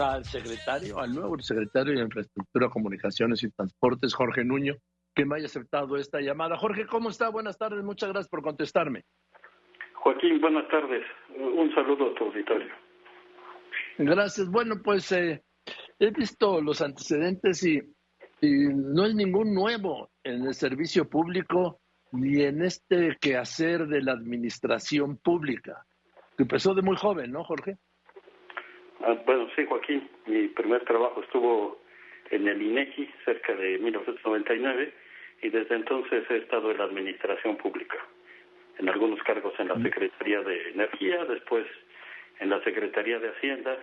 al secretario, al nuevo secretario de Infraestructura, Comunicaciones y Transportes, Jorge Nuño, que me haya aceptado esta llamada. Jorge, ¿cómo está? Buenas tardes, muchas gracias por contestarme. Joaquín, buenas tardes. Un saludo a tu auditorio. Gracias. Bueno, pues eh, he visto los antecedentes y, y no es ningún nuevo en el servicio público ni en este quehacer de la administración pública. Empezó de muy joven, ¿no, Jorge? Ah, bueno, sí, Joaquín. Mi primer trabajo estuvo en el INEGI cerca de 1999 y desde entonces he estado en la administración pública, en algunos cargos en la mm. Secretaría de Energía, después en la Secretaría de Hacienda,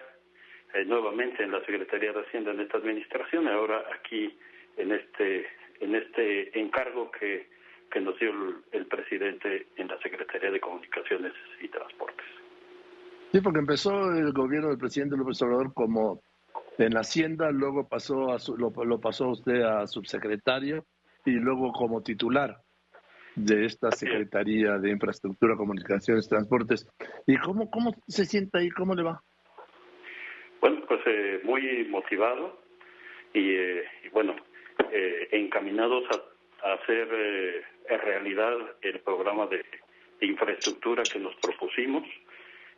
eh, nuevamente en la Secretaría de Hacienda en esta administración y ahora aquí en este en este encargo que, que nos dio el, el presidente en la Secretaría de Comunicaciones y Transportes. Sí, porque empezó el gobierno del presidente López Obrador como en la Hacienda, luego pasó a lo, lo, pasó usted a subsecretario y luego como titular de esta Secretaría de Infraestructura, Comunicaciones, Transportes. ¿Y cómo, cómo se siente ahí? ¿Cómo le va? Bueno, pues eh, muy motivado y, eh, y bueno, eh, encaminados a, a hacer eh, realidad el programa de infraestructura que nos propusimos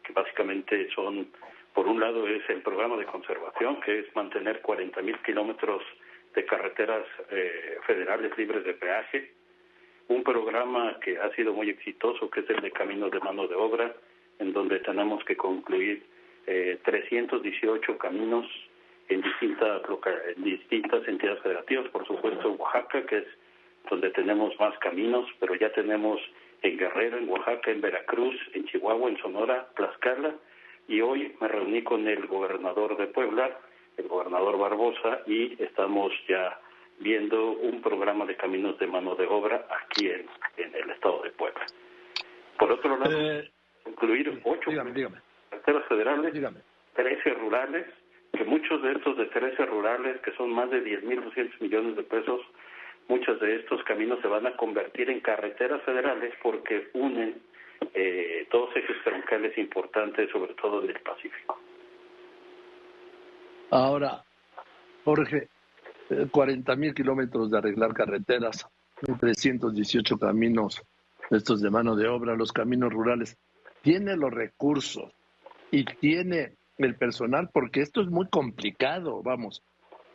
que básicamente son, por un lado es el programa de conservación, que es mantener 40.000 kilómetros de carreteras eh, federales libres de peaje, un programa que ha sido muy exitoso, que es el de caminos de mano de obra, en donde tenemos que concluir eh, 318 caminos en distintas, en distintas entidades federativas, por supuesto Oaxaca, que es donde tenemos más caminos, pero ya tenemos en Guerrero, en Oaxaca, en Veracruz, en Chihuahua, en Sonora, Tlaxcala, y hoy me reuní con el gobernador de Puebla, el gobernador Barbosa, y estamos ya viendo un programa de caminos de mano de obra aquí en, en el estado de Puebla. Por otro lado, eh, incluir ocho carreteras federales, trece rurales, que muchos de estos de trece rurales, que son más de 10.200 millones de pesos, muchos de estos caminos se van a convertir en carreteras federales porque unen eh, dos ejes troncales importantes, sobre todo en el Pacífico. Ahora, Jorge, 40 eh, mil kilómetros de arreglar carreteras, 318 caminos, estos de mano de obra, los caminos rurales. Tiene los recursos y tiene el personal, porque esto es muy complicado, vamos.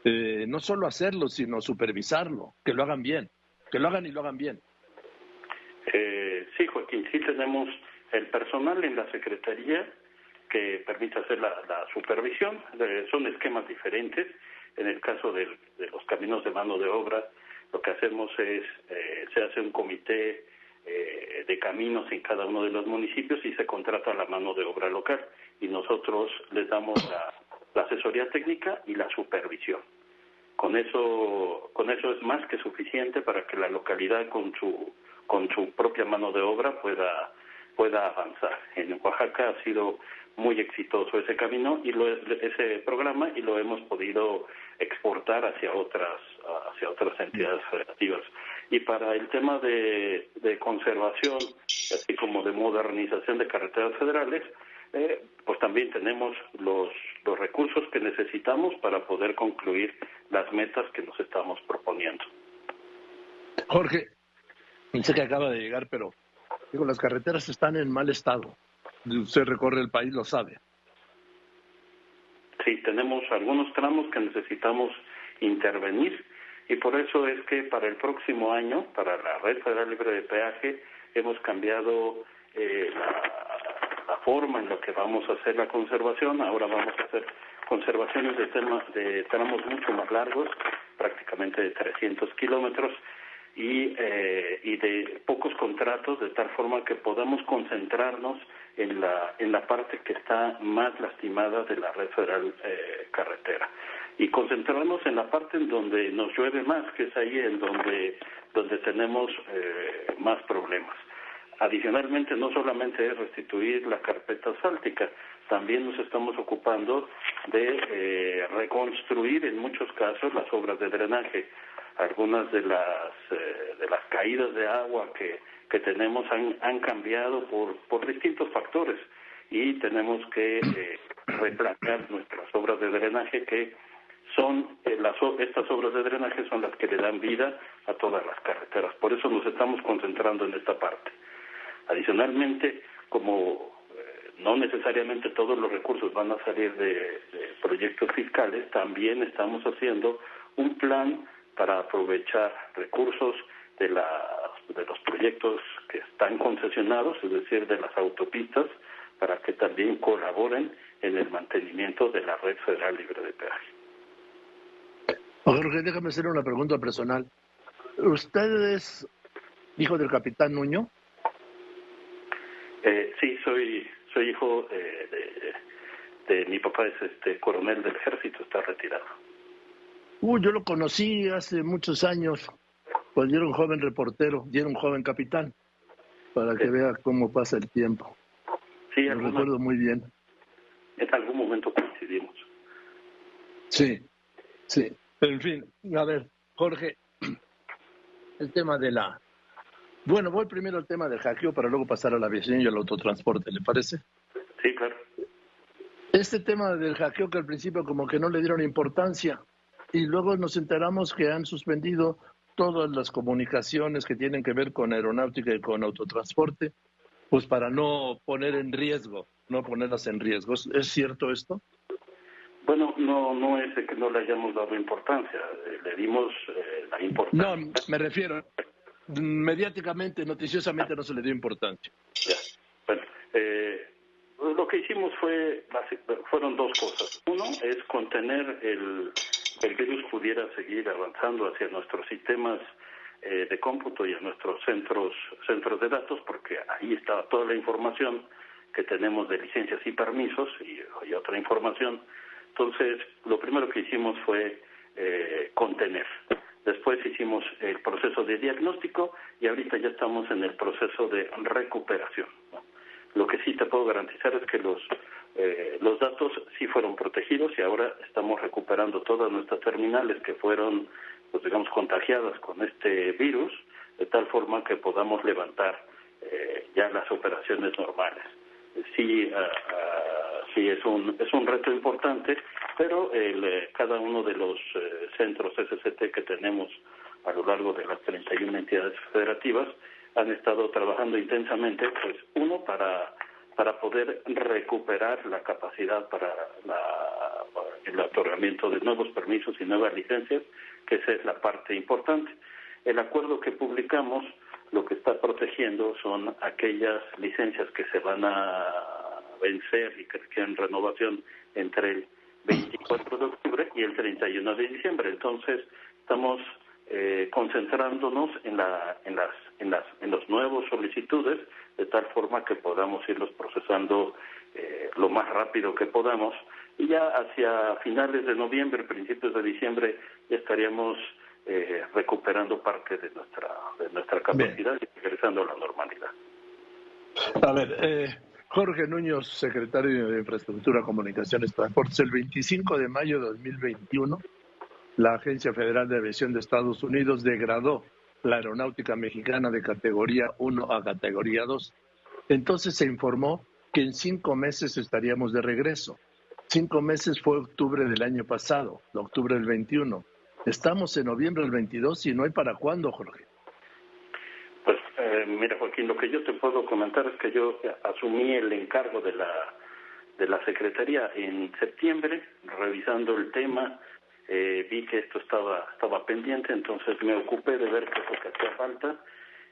Eh, no solo hacerlo, sino supervisarlo, que lo hagan bien, que lo hagan y lo hagan bien. Eh, sí, Joaquín, sí tenemos el personal en la Secretaría que permite hacer la, supervisión. son esquemas diferentes. En el caso de, los caminos de mano de obra, lo que hacemos es, eh, se hace un comité eh, de caminos en cada uno de los municipios y se contrata la mano de obra local y nosotros les damos la asesoría técnica y la supervisión. Con eso, con eso es más que suficiente para que la localidad con su, con su propia mano de obra pueda, pueda avanzar. En Oaxaca ha sido muy exitoso ese camino y lo, ese programa y lo hemos podido exportar hacia otras hacia otras entidades federativas y para el tema de, de conservación así como de modernización de carreteras federales eh, pues también tenemos los, los recursos que necesitamos para poder concluir las metas que nos estamos proponiendo. Jorge, sé que acaba de llegar, pero digo, las carreteras están en mal estado. Usted recorre el país, lo sabe. Sí, tenemos algunos tramos que necesitamos intervenir y por eso es que para el próximo año, para la Red Federal Libre de Peaje, hemos cambiado eh, la, la forma en la que vamos a hacer la conservación. Ahora vamos a hacer conservaciones de, de tramos mucho más largos, prácticamente de 300 kilómetros, y, eh, y de pocos contratos, de tal forma que podamos concentrarnos en la, en la parte que está más lastimada de la red federal eh, carretera y concentrarnos en la parte en donde nos llueve más, que es ahí en donde, donde tenemos eh, más problemas. Adicionalmente, no solamente es restituir la carpeta asfáltica, también nos estamos ocupando de eh, reconstruir en muchos casos las obras de drenaje. Algunas de las, eh, de las caídas de agua que, tenemos han, han cambiado por, por distintos factores y tenemos que eh, replantear nuestras obras de drenaje que son eh, las, estas obras de drenaje son las que le dan vida a todas las carreteras. Por eso nos estamos concentrando en esta parte. Adicionalmente, como eh, no necesariamente todos los recursos van a salir de, proyectos fiscales, también estamos haciendo un plan para aprovechar recursos de, de los proyectos que están concesionados, es decir, de las autopistas, para que también colaboren en el mantenimiento de la red federal libre de peaje. Jorge, déjame hacer una pregunta personal. ¿Usted es hijo del capitán Nuño? Eh, sí, soy soy hijo de, mi papá es este coronel del ejército, está retirado. Uh, yo lo conocí hace muchos años, cuando era un joven reportero y era un joven capitán, para que vea cómo pasa el tiempo. Sí, lo recuerdo muy bien. En algún momento coincidimos. Sí, sí. Pero en fin, a ver, Jorge, el tema de la bueno, voy primero al tema del hackeo para luego pasar a la aviación y al autotransporte, ¿le parece? Sí, claro. Este tema del hackeo que al principio como que no le dieron importancia y luego nos enteramos que han suspendido todas las comunicaciones que tienen que ver con aeronáutica y con autotransporte, pues para no poner en riesgo, no ponerlas en riesgo. ¿Es cierto esto? Bueno, no, no es de que no le hayamos dado importancia, le dimos eh, la importancia. No, me refiero, mediáticamente, noticiosamente no se le dio importancia. Bueno, eh, lo que hicimos fue fueron dos cosas. Uno es contener el, el virus pudiera seguir avanzando hacia nuestros sistemas eh, de cómputo y a nuestros centros centros de datos, porque ahí estaba toda la información que tenemos de licencias y permisos y, y otra información. Entonces, lo primero que hicimos fue eh, contener. Después hicimos el proceso de diagnóstico y ahorita ya estamos en el proceso de recuperación. Lo que sí te puedo garantizar es que los, eh, los datos sí fueron protegidos y ahora estamos recuperando todas nuestras terminales que fueron, pues digamos, contagiadas con este virus, de tal forma que podamos levantar eh, ya las operaciones normales. Sí, ah, sí es un, es un reto importante pero el, eh, cada uno de los eh, centros SCT que tenemos a lo largo de las 31 entidades federativas han estado trabajando intensamente, pues uno para para poder recuperar la capacidad para la, el otorgamiento de nuevos permisos y nuevas licencias, que esa es la parte importante. El acuerdo que publicamos lo que está protegiendo son aquellas licencias que se van a vencer y que requieren renovación entre el 24 de octubre y el 31 de diciembre. Entonces, estamos eh, concentrándonos en, la, en, las, en, las, en los nuevos solicitudes, de tal forma que podamos irlos procesando eh, lo más rápido que podamos. Y ya hacia finales de noviembre, principios de diciembre, ya estaríamos eh, recuperando parte de nuestra, de nuestra capacidad y regresando a la normalidad. A ver, eh, Jorge Núñez, secretario de Infraestructura, Comunicaciones Transportes, el 25 de mayo de 2021, la Agencia Federal de Aviación de Estados Unidos degradó la aeronáutica mexicana de categoría 1 a categoría 2. Entonces se informó que en cinco meses estaríamos de regreso. Cinco meses fue octubre del año pasado, octubre del 21. Estamos en noviembre del 22 y no hay para cuándo, Jorge. Mira, Joaquín, lo que yo te puedo comentar es que yo asumí el encargo de la, de la Secretaría en septiembre, revisando el tema, eh, vi que esto estaba, estaba pendiente, entonces me ocupé de ver qué es lo que hacía falta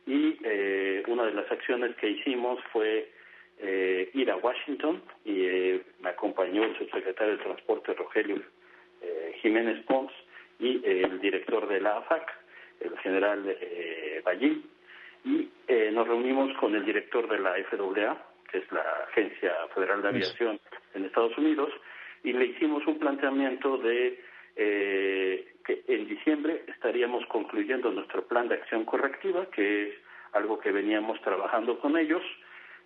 y eh, una de las acciones que hicimos fue eh, ir a Washington y eh, me acompañó el subsecretario de Transporte Rogelio eh, Jiménez Pons y el director de la AFAC, el general eh, Ballín, y eh, nos reunimos con el director de la FAA, que es la Agencia Federal de Aviación en Estados Unidos, y le hicimos un planteamiento de eh, que en diciembre estaríamos concluyendo nuestro plan de acción correctiva, que es algo que veníamos trabajando con ellos,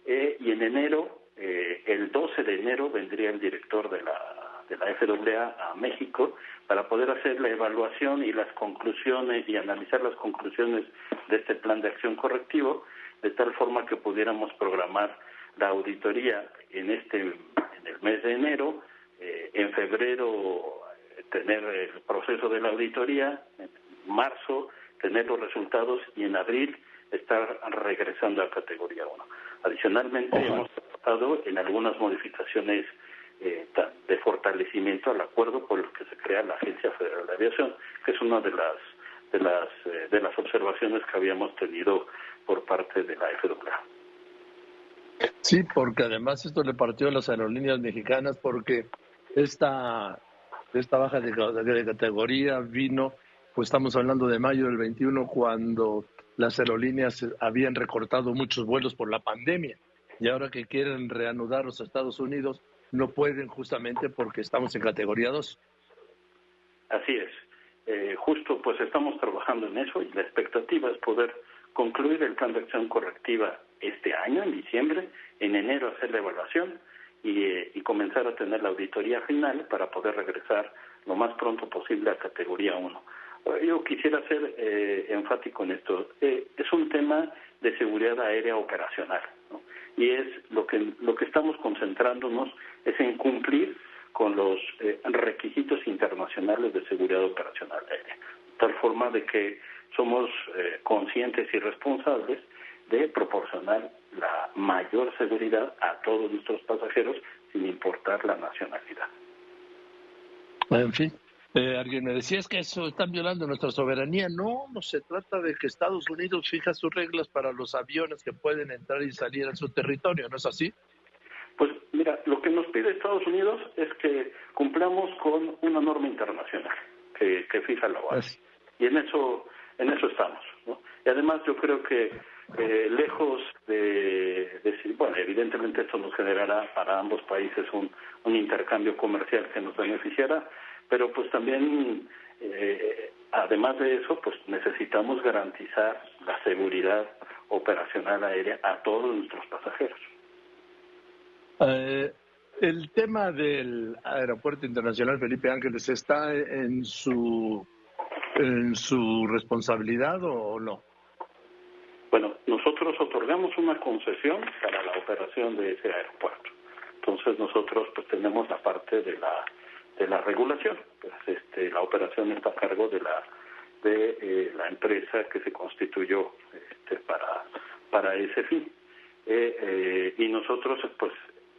eh, y en enero, el 12 de enero, vendría el director de la de la FAA a México para poder hacer la evaluación y las conclusiones y analizar las conclusiones de este plan de acción correctivo de tal forma que pudiéramos programar la auditoría en este en el mes de enero, eh, en febrero tener el proceso de la auditoría, en marzo tener los resultados y en abril estar regresando a categoría 1. Adicionalmente, hemos tratado en algunas modificaciones eh, de fortalecimiento al acuerdo por el que se crea la Agencia Federal de Aviación, que es una de las de las eh, de las observaciones que habíamos tenido por parte de la FAA. Sí, porque además esto le partió a las aerolíneas mexicanas porque esta esta baja de, de categoría vino, pues estamos hablando de mayo del 21 cuando las aerolíneas habían recortado muchos vuelos por la pandemia y ahora que quieren reanudar los Estados Unidos no pueden justamente porque estamos en categoría 2. Así es. Eh, justo pues estamos trabajando en eso y la expectativa es poder concluir el plan de acción correctiva este año, en diciembre, en enero hacer la evaluación y, eh, y comenzar a tener la auditoría final para poder regresar lo más pronto posible a categoría 1. Yo quisiera ser eh, enfático en esto. Eh, es un tema de seguridad aérea operacional. Y es lo que lo que estamos concentrándonos es en cumplir con los eh, requisitos internacionales de seguridad operacional aérea, tal forma de que somos eh, conscientes y responsables de proporcionar la mayor seguridad a todos nuestros pasajeros sin importar la nacionalidad. En fin, eh, alguien me decía, es que eso están violando nuestra soberanía. No, no se trata de que Estados Unidos fija sus reglas para los aviones que pueden entrar y salir a su territorio, ¿no es así? Pues mira, lo que nos pide Estados Unidos es que cumplamos con una norma internacional que, que fija la OAS. Y en eso, en eso estamos. ¿no? Y además yo creo que eh, lejos de decir, bueno, evidentemente esto nos generará para ambos países un, un intercambio comercial que nos beneficiará, pero pues también, eh, además de eso, pues necesitamos garantizar la seguridad operacional aérea a todos nuestros pasajeros. Eh, el tema del Aeropuerto Internacional Felipe Ángeles está en su en su responsabilidad o no? Bueno, nosotros otorgamos una concesión para la operación de ese aeropuerto. Entonces nosotros pues tenemos la parte de la de la regulación. Pues, este, la operación está a cargo de la de eh, la empresa que se constituyó este, para para ese fin. Eh, eh, y nosotros pues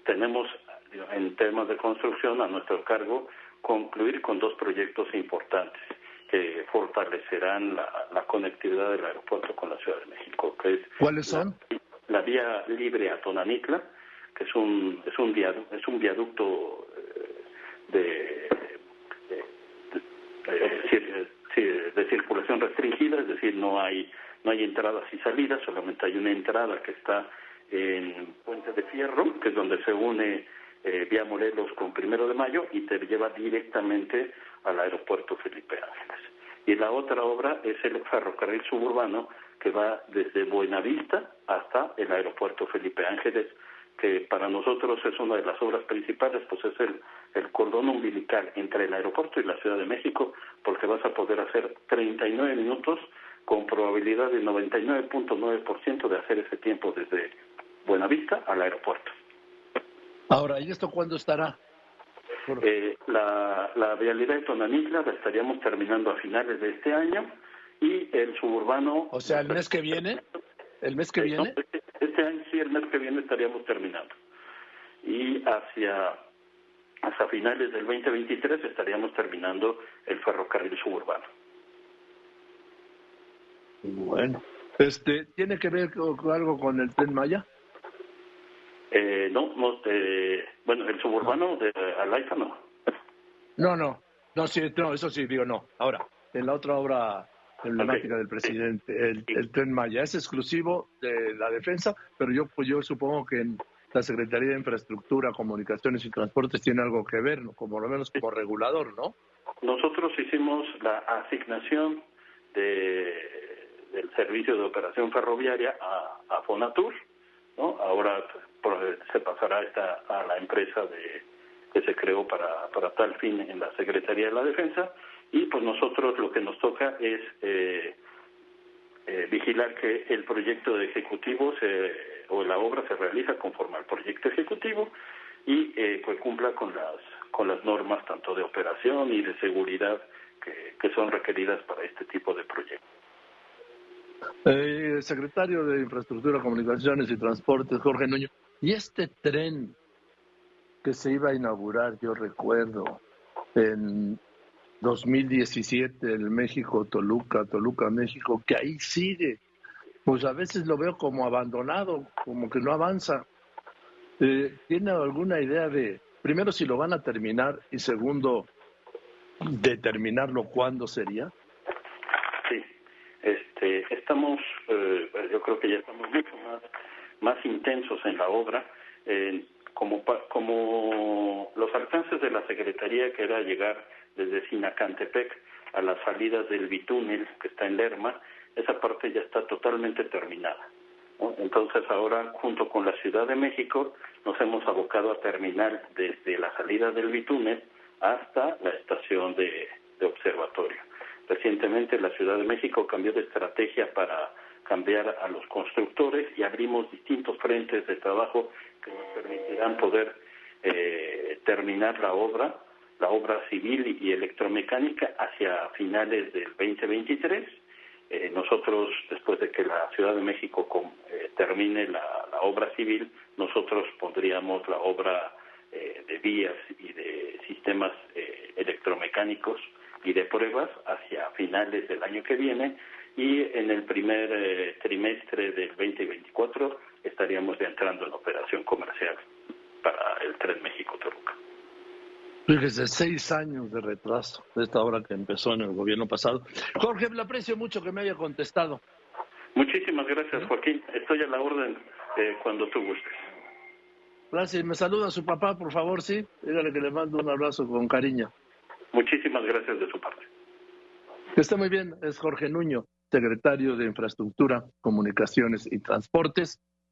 tenemos en temas de construcción a nuestro cargo concluir con dos proyectos importantes que fortalecerán la, la conectividad del aeropuerto con la Ciudad de México. Que es ¿Cuáles son? La, vía libre a Tonanitla, que es un es un viaducto, es un viaducto de, de, de, circulación restringida, es decir, no hay no hay entradas y salidas, solamente hay una entrada que está en Puente de Fierro, que es donde se une eh, vía Morelos con Primero de Mayo y te lleva directamente al aeropuerto Felipe Ángeles. Y la otra obra es el ferrocarril suburbano que va desde Buenavista hasta el aeropuerto Felipe Ángeles, que para nosotros es una de las obras principales, pues es el, el cordón umbilical entre el aeropuerto y la Ciudad de México, porque vas a poder hacer 39 minutos con probabilidad de 99.9% de hacer ese tiempo desde Buenavista al aeropuerto. Ahora, ¿y esto cuándo estará? Eh, la, la vialidad de Tonanitla la estaríamos terminando a finales de este año y el suburbano... O sea, el mes que viene. ¿El mes que viene? este, este año sí, el mes que viene estaríamos terminando. Y hacia, hasta finales del 2023 estaríamos terminando el ferrocarril suburbano. Bueno, este, ¿tiene que ver algo con el tren Maya? Eh, no, no eh, bueno, el suburbano de Alaiza no. No, no, no, sí, no, eso sí, digo no. Ahora, en la otra obra emblemática del presidente, el, el tren Maya es exclusivo de la defensa, pero yo, pues yo supongo que en la Secretaría de Infraestructura, Comunicaciones y Transportes tiene algo que ver, ¿no? como lo menos como regulador, ¿no? Nosotros hicimos la asignación de, del servicio de operación ferroviaria a, a Fonatur, ¿no? Ahora se pasará esta a la empresa de, que se creó para, para tal fin en la Secretaría de la Defensa y pues nosotros lo que nos toca es eh, eh, vigilar que el proyecto de ejecutivo se, o la obra se realiza conforme al proyecto ejecutivo y eh, pues cumpla con las con las normas tanto de operación y de seguridad que, que son requeridas para este tipo de proyectos. Eh, secretario de Infraestructura, Comunicaciones y Transportes, Jorge Nuño, y este tren que se iba a inaugurar, yo recuerdo, en 2017, el México-Toluca, Toluca-México, que ahí sigue, pues a veces lo veo como abandonado, como que no avanza. Eh, ¿Tiene alguna idea de, primero, si lo van a terminar y segundo, determinarlo cuándo sería? Este, estamos, eh, yo creo que ya estamos mucho más, más intensos en la obra. como, como los alcances de la Secretaría, que era llegar desde Sinacantepec a las salidas del bitúnel que está en Lerma, esa parte ya está totalmente terminada. Entonces ahora, junto con la Ciudad de México, nos hemos abocado a terminar desde la salida del bitúnel hasta la estación de observatorio. Recientemente la Ciudad de México cambió de estrategia para cambiar a los constructores y abrimos distintos frentes de trabajo que nos permitirán poder eh, terminar la obra, la obra civil y electromecánica hacia finales del 2023. Eh, nosotros, después de que la Ciudad de México eh, termine la, la, obra civil, nosotros pondríamos la obra de vías y de sistemas electromecánicos y de pruebas hacia finales del año que viene y en el primer eh, trimestre del 2024 estaríamos ya entrando en operación comercial para el Tren México-Toluca. Fíjese, seis años de retraso de esta obra que empezó en el gobierno pasado. Jorge, le aprecio mucho que me haya contestado. Muchísimas gracias, Joaquín. Estoy a la orden eh, cuando tú gustes. Gracias. Me saluda a su papá, por favor, sí. Dígale que le mando un abrazo con cariño. Muchísimas gracias de su parte. Está muy bien, es Jorge Nuño, secretario de Infraestructura, Comunicaciones y Transportes.